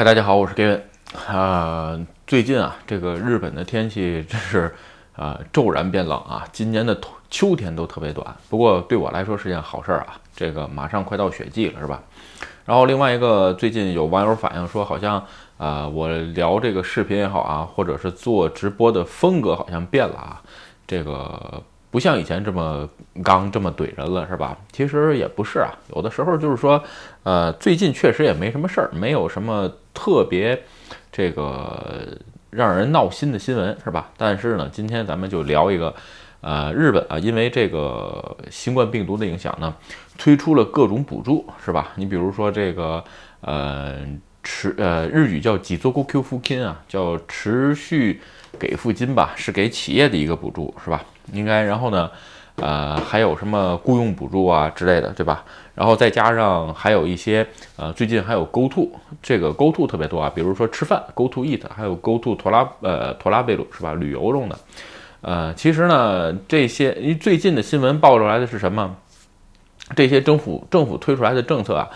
嗨，大家好，我是 Gavin。啊，最近啊，这个日本的天气真是啊骤然变冷啊，今年的秋天都特别短。不过对我来说是件好事儿啊，这个马上快到雪季了，是吧？然后另外一个，最近有网友反映说，好像啊，我聊这个视频也好啊，或者是做直播的风格好像变了啊，这个。不像以前这么刚这么怼人了，是吧？其实也不是啊，有的时候就是说，呃，最近确实也没什么事儿，没有什么特别这个让人闹心的新闻，是吧？但是呢，今天咱们就聊一个，呃，日本啊，因为这个新冠病毒的影响呢，推出了各种补助，是吧？你比如说这个，呃，持呃日语叫几做 Q 付金啊，叫持续给付金吧，是给企业的一个补助，是吧？应该，然后呢，呃，还有什么雇佣补助啊之类的，对吧？然后再加上还有一些，呃，最近还有 Go To，这个 Go To 特别多啊，比如说吃饭 Go To Eat，还有 Go To 托拉，呃，托拉贝鲁是吧？旅游用的，呃，其实呢，这些因为最近的新闻爆出来的是什么？这些政府政府推出来的政策啊，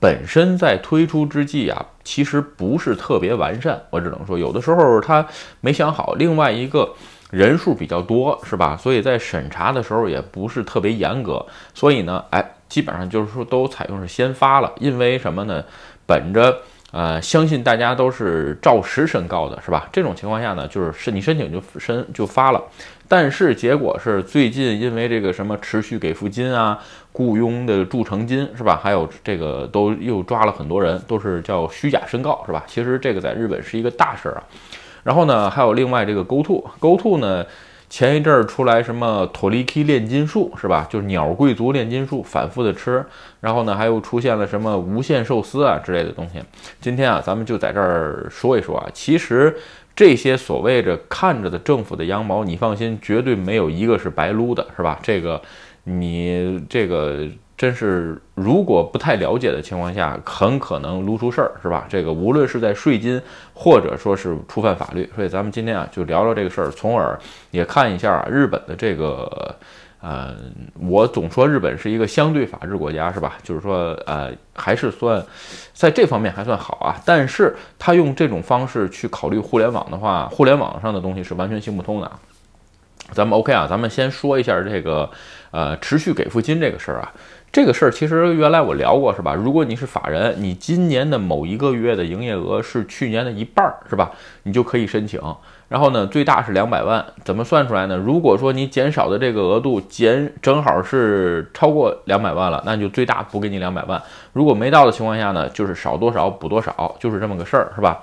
本身在推出之际啊，其实不是特别完善，我只能说有的时候他没想好。另外一个。人数比较多，是吧？所以在审查的时候也不是特别严格，所以呢，哎，基本上就是说都采用是先发了，因为什么呢？本着呃，相信大家都是照实申告的，是吧？这种情况下呢，就是申你申请就申就发了，但是结果是最近因为这个什么持续给付金啊、雇佣的助成金，是吧？还有这个都又抓了很多人，都是叫虚假申告，是吧？其实这个在日本是一个大事儿啊。然后呢，还有另外这个 Go To，Go To 呢，前一阵儿出来什么托利 K 炼金术是吧？就是鸟贵族炼金术，反复的吃。然后呢，还有出现了什么无限寿司啊之类的东西。今天啊，咱们就在这儿说一说啊，其实这些所谓的看着的政府的羊毛，你放心，绝对没有一个是白撸的，是吧？这个你这个。真是，如果不太了解的情况下，很可能撸出事儿，是吧？这个无论是在税金，或者说是触犯法律，所以咱们今天啊就聊聊这个事儿，从而也看一下啊日本的这个，呃，我总说日本是一个相对法治国家，是吧？就是说，呃，还是算在这方面还算好啊。但是他用这种方式去考虑互联网的话，互联网上的东西是完全行不通的啊。咱们 OK 啊，咱们先说一下这个，呃，持续给付金这个事儿啊。这个事儿其实原来我聊过，是吧？如果你是法人，你今年的某一个月的营业额是去年的一半儿，是吧？你就可以申请。然后呢，最大是两百万，怎么算出来呢？如果说你减少的这个额度减正好是超过两百万了，那你就最大补给你两百万。如果没到的情况下呢，就是少多少补多少，就是这么个事儿，是吧？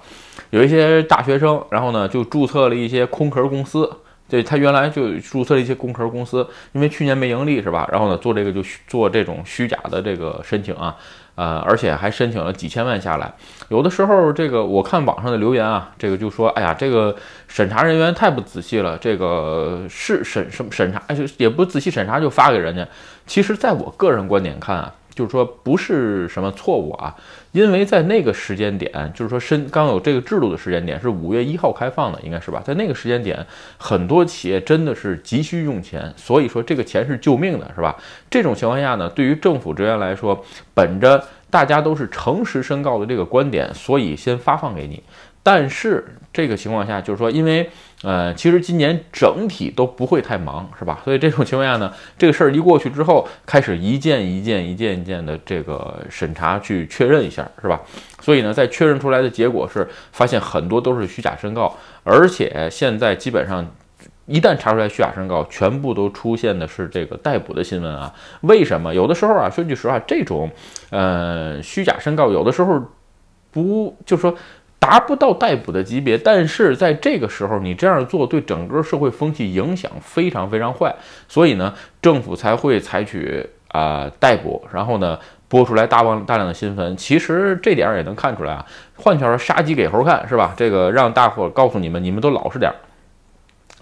有一些大学生，然后呢就注册了一些空壳公司。对他原来就注册了一些工壳公司，因为去年没盈利是吧？然后呢，做这个就做这种虚假的这个申请啊，呃，而且还申请了几千万下来。有的时候这个我看网上的留言啊，这个就说，哎呀，这个审查人员太不仔细了，这个是审审审查，就也不仔细审查就发给人家。其实，在我个人观点看啊。就是说不是什么错误啊，因为在那个时间点，就是说申刚有这个制度的时间点是五月一号开放的，应该是吧？在那个时间点，很多企业真的是急需用钱，所以说这个钱是救命的，是吧？这种情况下呢，对于政府职员来说，本着大家都是诚实申告的这个观点，所以先发放给你。但是这个情况下，就是说，因为呃，其实今年整体都不会太忙，是吧？所以这种情况下呢，这个事儿一过去之后，开始一件一件、一件一件的这个审查去确认一下，是吧？所以呢，在确认出来的结果是，发现很多都是虚假申告，而且现在基本上一旦查出来虚假申告，全部都出现的是这个逮捕的新闻啊。为什么？有的时候啊，说句实话，这种呃虚假申告，有的时候不就说。达不到逮捕的级别，但是在这个时候你这样做对整个社会风气影响非常非常坏，所以呢，政府才会采取啊逮捕，然后呢播出来大量大量的新闻。其实这点也能看出来啊，换句话说，杀鸡给猴看是吧？这个让大伙告诉你们，你们都老实点儿。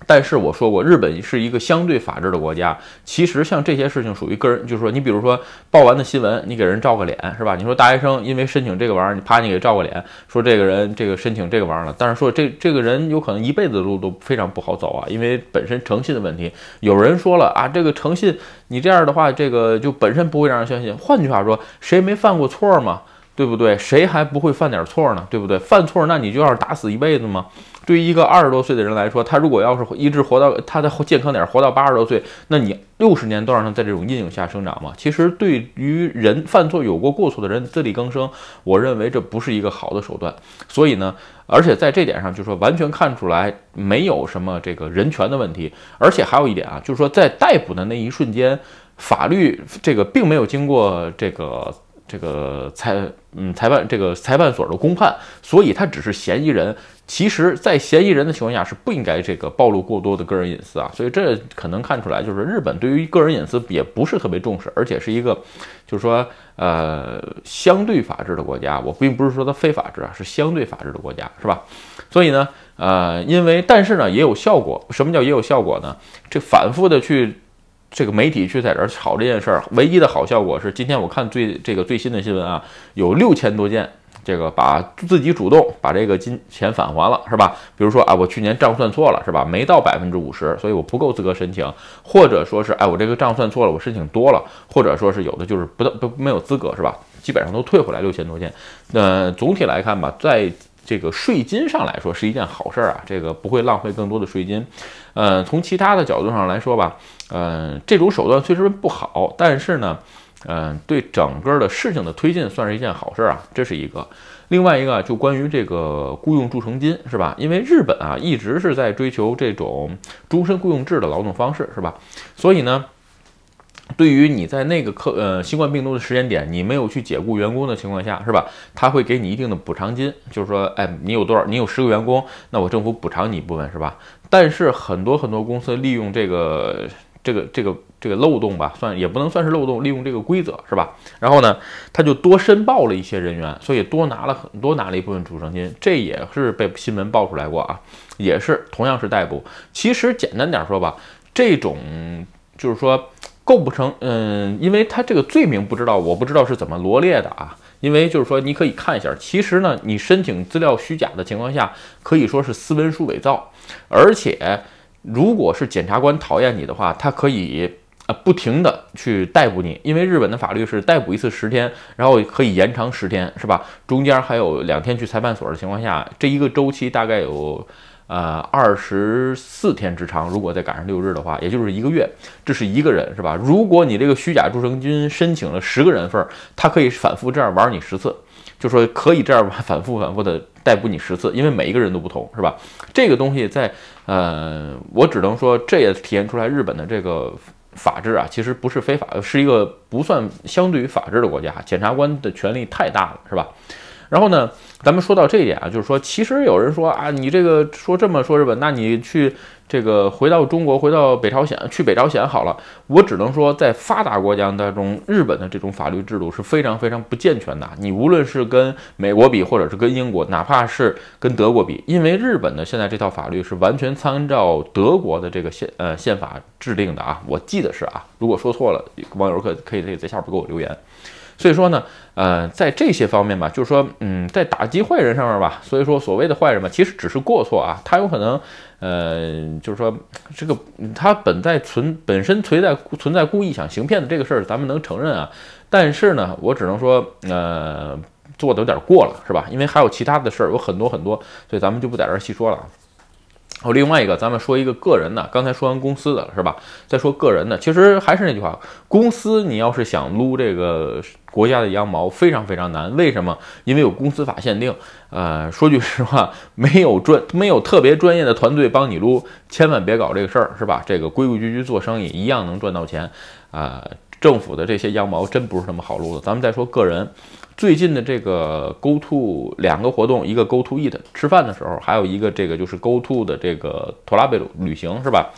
但是我说过，日本是一个相对法治的国家。其实像这些事情属于个人，就是说，你比如说报完的新闻，你给人照个脸，是吧？你说大学生因为申请这个玩意儿，你啪，你给照个脸，说这个人这个申请这个玩意儿了。但是说这这个人有可能一辈子路都非常不好走啊，因为本身诚信的问题。有人说了啊，这个诚信，你这样的话，这个就本身不会让人相信。换句话说，谁没犯过错嘛？对不对？谁还不会犯点错呢？对不对？犯错那你就要是打死一辈子吗？对于一个二十多岁的人来说，他如果要是一直活到他的健康点活到八十多岁，那你六十年都让他在这种阴影下生长吗？其实对于人犯错有过过错的人自力更生，我认为这不是一个好的手段。所以呢，而且在这点上，就是说完全看出来没有什么这个人权的问题。而且还有一点啊，就是说在逮捕的那一瞬间，法律这个并没有经过这个。这个裁嗯裁判这个裁判所的公判，所以他只是嫌疑人。其实，在嫌疑人的情况下是不应该这个暴露过多的个人隐私啊。所以这可能看出来，就是日本对于个人隐私也不是特别重视，而且是一个就是说呃相对法治的国家。我并不是说它非法治啊，是相对法治的国家，是吧？所以呢，呃，因为但是呢也有效果。什么叫也有效果呢？这反复的去。这个媒体去在这儿炒这件事儿，唯一的好效果是今天我看最这个最新的新闻啊，有六千多件，这个把自己主动把这个金钱返还了，是吧？比如说啊，我去年账算错了，是吧？没到百分之五十，所以我不够资格申请，或者说是哎，我这个账算错了，我申请多了，或者说是有的就是不到不没有资格，是吧？基本上都退回来六千多件。那总体来看吧，在这个税金上来说是一件好事儿啊，这个不会浪费更多的税金。呃，从其他的角度上来说吧，嗯，这种手段虽然不好，但是呢，嗯，对整个的事情的推进算是一件好事儿啊，这是一个。另外一个就关于这个雇佣助成金是吧？因为日本啊一直是在追求这种终身雇佣制的劳动方式是吧？所以呢。对于你在那个客呃新冠病毒的时间点，你没有去解雇员工的情况下，是吧？他会给你一定的补偿金，就是说，哎，你有多少？你有十个员工，那我政府补偿你一部分，是吧？但是很多很多公司利用这个这个这个这个漏洞吧，算也不能算是漏洞，利用这个规则，是吧？然后呢，他就多申报了一些人员，所以多拿了很多拿了一部分补偿金，这也是被新闻爆出来过啊，也是同样是逮捕。其实简单点说吧，这种就是说。构不成，嗯，因为他这个罪名不知道，我不知道是怎么罗列的啊。因为就是说，你可以看一下，其实呢，你申请资料虚假的情况下，可以说是私文书伪造，而且如果是检察官讨厌你的话，他可以呃不停的去逮捕你，因为日本的法律是逮捕一次十天，然后可以延长十天，是吧？中间还有两天去裁判所的情况下，这一个周期大概有。呃，二十四天之长，如果再赶上六日的话，也就是一个月。这是一个人，是吧？如果你这个虚假助成金申请了十个人份，他可以反复这样玩你十次，就说可以这样反复反复的逮捕你十次，因为每一个人都不同，是吧？这个东西在呃，我只能说这也体现出来日本的这个法治啊，其实不是非法，是一个不算相对于法治的国家，检察官的权力太大了，是吧？然后呢，咱们说到这一点啊，就是说，其实有人说啊，你这个说这么说日本，那你去这个回到中国，回到北朝鲜，去北朝鲜好了。我只能说，在发达国家当中，日本的这种法律制度是非常非常不健全的。你无论是跟美国比，或者是跟英国，哪怕是跟德国比，因为日本的现在这套法律是完全参照德国的这个宪呃宪法制定的啊。我记得是啊，如果说错了，网友可可以在下边给我留言。所以说呢，呃，在这些方面吧，就是说，嗯，在打击坏人上面吧，所以说所谓的坏人嘛，其实只是过错啊，他有可能，呃，就是说这个他本在存本身存在存在故意想行骗的这个事儿，咱们能承认啊，但是呢，我只能说，呃，做的有点过了，是吧？因为还有其他的事儿，有很多很多，所以咱们就不在这儿细说了。哦，另外一个，咱们说一个个人的，刚才说完公司的是吧？再说个人的，其实还是那句话，公司你要是想撸这个国家的羊毛，非常非常难。为什么？因为有公司法限定。呃，说句实话，没有专没有特别专业的团队帮你撸，千万别搞这个事儿，是吧？这个规规矩矩做生意，一样能赚到钱。啊，政府的这些羊毛真不是那么好撸的。咱们再说个人。最近的这个 Go To 两个活动，一个 Go To Eat 吃饭的时候，还有一个这个就是 Go To 的这个托拉贝鲁旅行，是吧？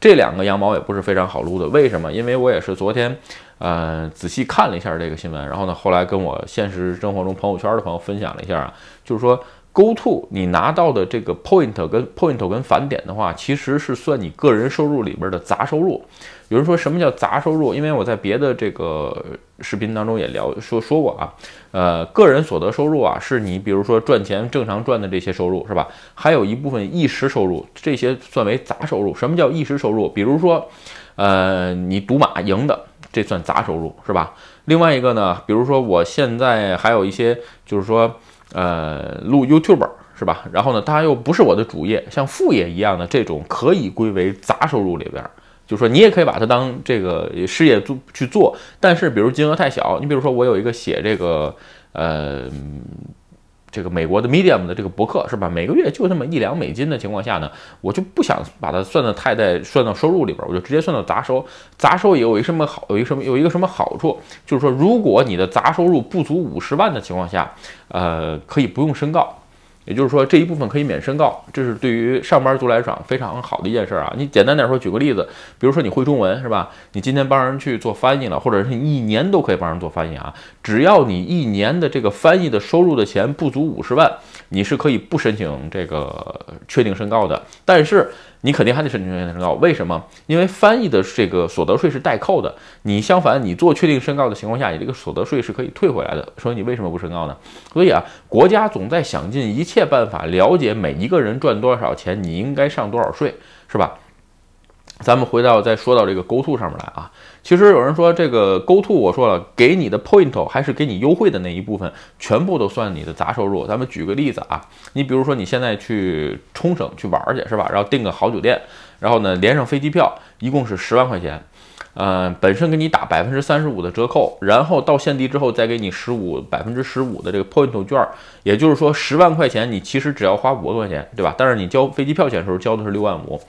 这两个羊毛也不是非常好撸的。为什么？因为我也是昨天，呃，仔细看了一下这个新闻，然后呢，后来跟我现实生活中朋友圈的朋友分享了一下啊，就是说。Go To，你拿到的这个 Point 跟 Point 跟返点的话，其实是算你个人收入里边的杂收入。有人说什么叫杂收入？因为我在别的这个视频当中也聊说说过啊，呃，个人所得收入啊，是你比如说赚钱正常赚的这些收入是吧？还有一部分一时收入，这些算为杂收入。什么叫一时收入？比如说，呃，你赌马赢的。这算杂收入是吧？另外一个呢，比如说我现在还有一些，就是说，呃，录 YouTube 是吧？然后呢，它又不是我的主业，像副业一样的这种，可以归为杂收入里边。就说，你也可以把它当这个事业做去做，但是比如金额太小，你比如说我有一个写这个，呃。这个美国的 Medium 的这个博客是吧？每个月就那么一两美金的情况下呢，我就不想把它算的太在算到收入里边，我就直接算到杂收。杂收有一什么好？有一什么有一个什么好处？就是说，如果你的杂收入不足五十万的情况下，呃，可以不用申告。也就是说，这一部分可以免申告，这是对于上班族来讲非常好的一件事儿啊。你简单点说，举个例子，比如说你会中文是吧？你今天帮人去做翻译了，或者是你一年都可以帮人做翻译啊。只要你一年的这个翻译的收入的钱不足五十万，你是可以不申请这个确定申告的。但是你肯定还得申请确定申告，为什么？因为翻译的这个所得税是代扣的。你相反，你做确定申告的情况下，你这个所得税是可以退回来的。所以你为什么不申告呢？所以啊，国家总在想尽一切办法了解每一个人赚多少钱，你应该上多少税，是吧？咱们回到再说到这个勾速上面来啊，其实有人说这个 GoTo，我说了，给你的 point 还是给你优惠的那一部分，全部都算你的杂收入。咱们举个例子啊，你比如说你现在去冲绳去玩去是吧？然后订个好酒店，然后呢连上飞机票，一共是十万块钱，嗯，本身给你打百分之三十五的折扣，然后到现地之后再给你十五百分之十五的这个 point 券，也就是说十万块钱你其实只要花五万块钱，对吧？但是你交飞机票钱的时候交的是六万五。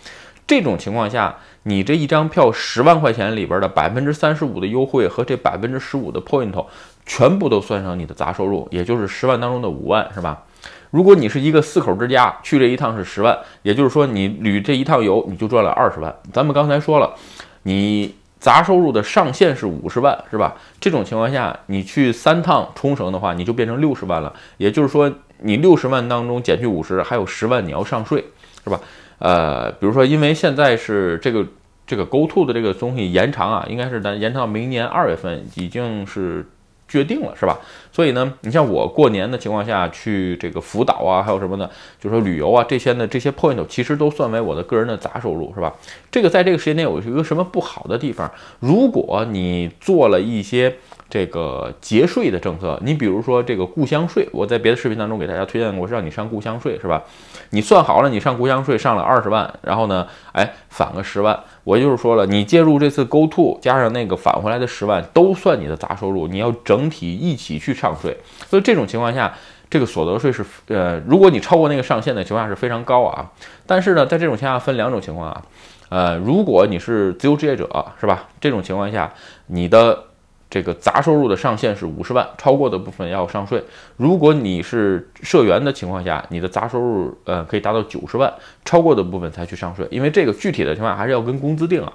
这种情况下，你这一张票十万块钱里边的百分之三十五的优惠和这百分之十五的 point，全部都算上你的杂收入，也就是十万当中的五万，是吧？如果你是一个四口之家，去这一趟是十万，也就是说你旅这一趟游你就赚了二十万。咱们刚才说了，你杂收入的上限是五十万，是吧？这种情况下，你去三趟冲绳的话，你就变成六十万了。也就是说，你六十万当中减去五十，还有十万你要上税，是吧？呃，比如说，因为现在是这个这个 GoTo 的这个东西延长啊，应该是咱延长到明年二月份，已经是决定了，是吧？所以呢，你像我过年的情况下去这个福岛啊，还有什么呢？就是说旅游啊这些呢，这些 point 其实都算为我的个人的杂收入，是吧？这个在这个时间点有一个什么不好的地方？如果你做了一些。这个节税的政策，你比如说这个故乡税，我在别的视频当中给大家推荐过，让你上故乡税，是吧？你算好了，你上故乡税上了二十万，然后呢，哎，返个十万，我就是说了，你介入这次 GoTo 加上那个返回来的十万，都算你的杂收入，你要整体一起去上税。所以这种情况下，这个所得税是呃，如果你超过那个上限的情况下是非常高啊。但是呢，在这种情况下分两种情况啊，呃，如果你是自由职业者，是吧？这种情况下，你的这个杂收入的上限是五十万，超过的部分要上税。如果你是社员的情况下，你的杂收入呃可以达到九十万，超过的部分才去上税。因为这个具体的情况还是要跟工资定啊。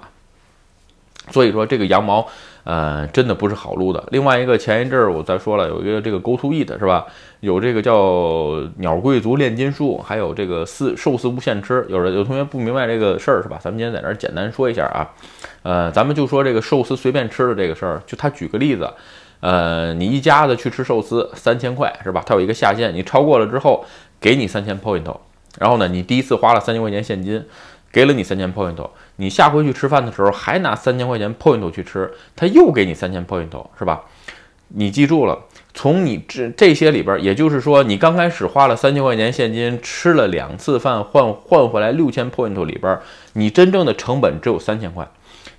所以说这个羊毛。呃，真的不是好撸的。另外一个，前一阵儿我再说了，有一个这个 Go To Eat 是吧？有这个叫鸟贵族炼金术，还有这个四寿司无限吃。有人有同学不明白这个事儿是吧？咱们今天在这儿简单说一下啊。呃，咱们就说这个寿司随便吃的这个事儿，就他举个例子，呃，你一家子去吃寿司，三千块是吧？它有一个下限，你超过了之后，给你三千 point。然后呢，你第一次花了三千块钱现金。给了你三千 point，你下回去吃饭的时候还拿三千块钱 point 去吃，他又给你三千 point，是吧？你记住了，从你这这些里边，也就是说，你刚开始花了三千块钱现金吃了两次饭，换换回来六千 point 里边，你真正的成本只有三千块，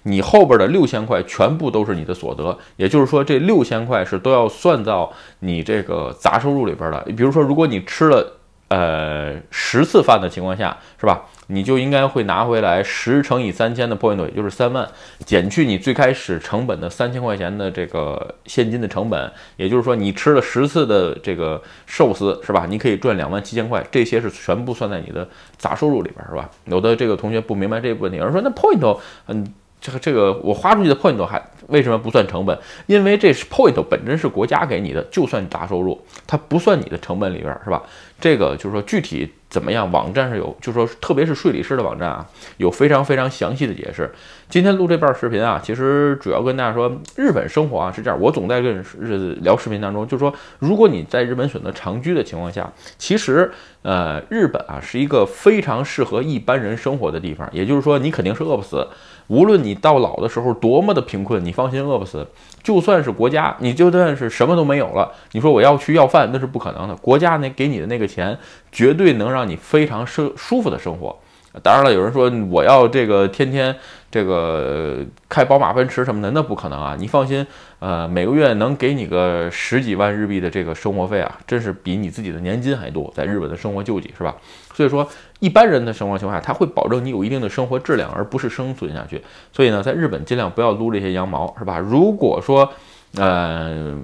你后边的六千块全部都是你的所得，也就是说，这六千块是都要算到你这个杂收入里边的。比如说，如果你吃了呃十次饭的情况下，是吧？你就应该会拿回来十乘以三千的 point，也就是三万，减去你最开始成本的三千块钱的这个现金的成本，也就是说你吃了十次的这个寿司，是吧？你可以赚两万七千块，这些是全部算在你的杂收入里边，是吧？有的这个同学不明白这个问题，有人说那 point，嗯，这个这个我花出去的 point 还为什么不算成本？因为这是 point 本身是国家给你的，就算杂收入，它不算你的成本里边，是吧？这个就是说具体。怎么样？网站上有，就是说特别是税理师的网站啊，有非常非常详细的解释。今天录这段视频啊，其实主要跟大家说，日本生活啊是这样。我总在跟日聊视频当中，就是说如果你在日本选择长居的情况下，其实呃，日本啊是一个非常适合一般人生活的地方。也就是说，你肯定是饿不死。无论你到老的时候多么的贫困，你放心饿不死。就算是国家，你就算是什么都没有了，你说我要去要饭，那是不可能的。国家那给你的那个钱，绝对能让你非常舒舒服的生活。当然了，有人说我要这个天天这个开宝马奔驰什么的，那不可能啊！你放心，呃，每个月能给你个十几万日币的这个生活费啊，真是比你自己的年金还多，在日本的生活救济是吧？所以说，一般人的生活情况下，他会保证你有一定的生活质量，而不是生存下去。所以呢，在日本尽量不要撸这些羊毛，是吧？如果说，呃。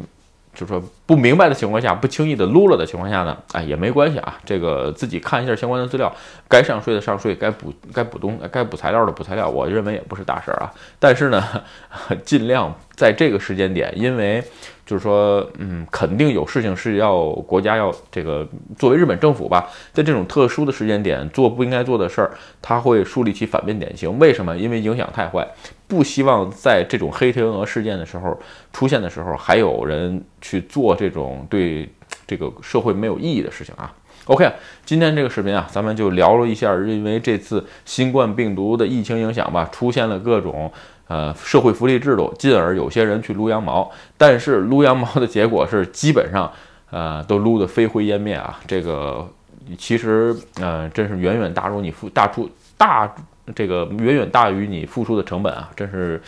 就说不明白的情况下，不轻易的撸了的情况下呢，哎也没关系啊，这个自己看一下相关的资料，该上税的上税，该补该补东该补材料的补材料，我认为也不是大事儿啊。但是呢，尽量在这个时间点，因为就是说，嗯，肯定有事情是要国家要这个作为日本政府吧，在这种特殊的时间点做不应该做的事儿，他会树立起反面典型。为什么？因为影响太坏。不希望在这种黑天鹅事件的时候出现的时候，还有人去做这种对这个社会没有意义的事情啊。OK，今天这个视频啊，咱们就聊了一下，因为这次新冠病毒的疫情影响吧，出现了各种呃社会福利制度，进而有些人去撸羊毛，但是撸羊毛的结果是基本上呃都撸得飞灰烟灭啊。这个其实呃真是远远大如你付大出大。这个远远大于你付出的成本啊，真是，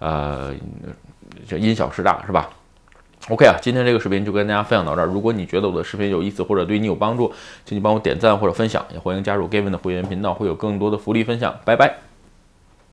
呃，这因小失大是吧？OK 啊，今天这个视频就跟大家分享到这儿。如果你觉得我的视频有意思或者对你有帮助，请你帮我点赞或者分享，也欢迎加入 Gavin 的会员频道，会有更多的福利分享。拜拜。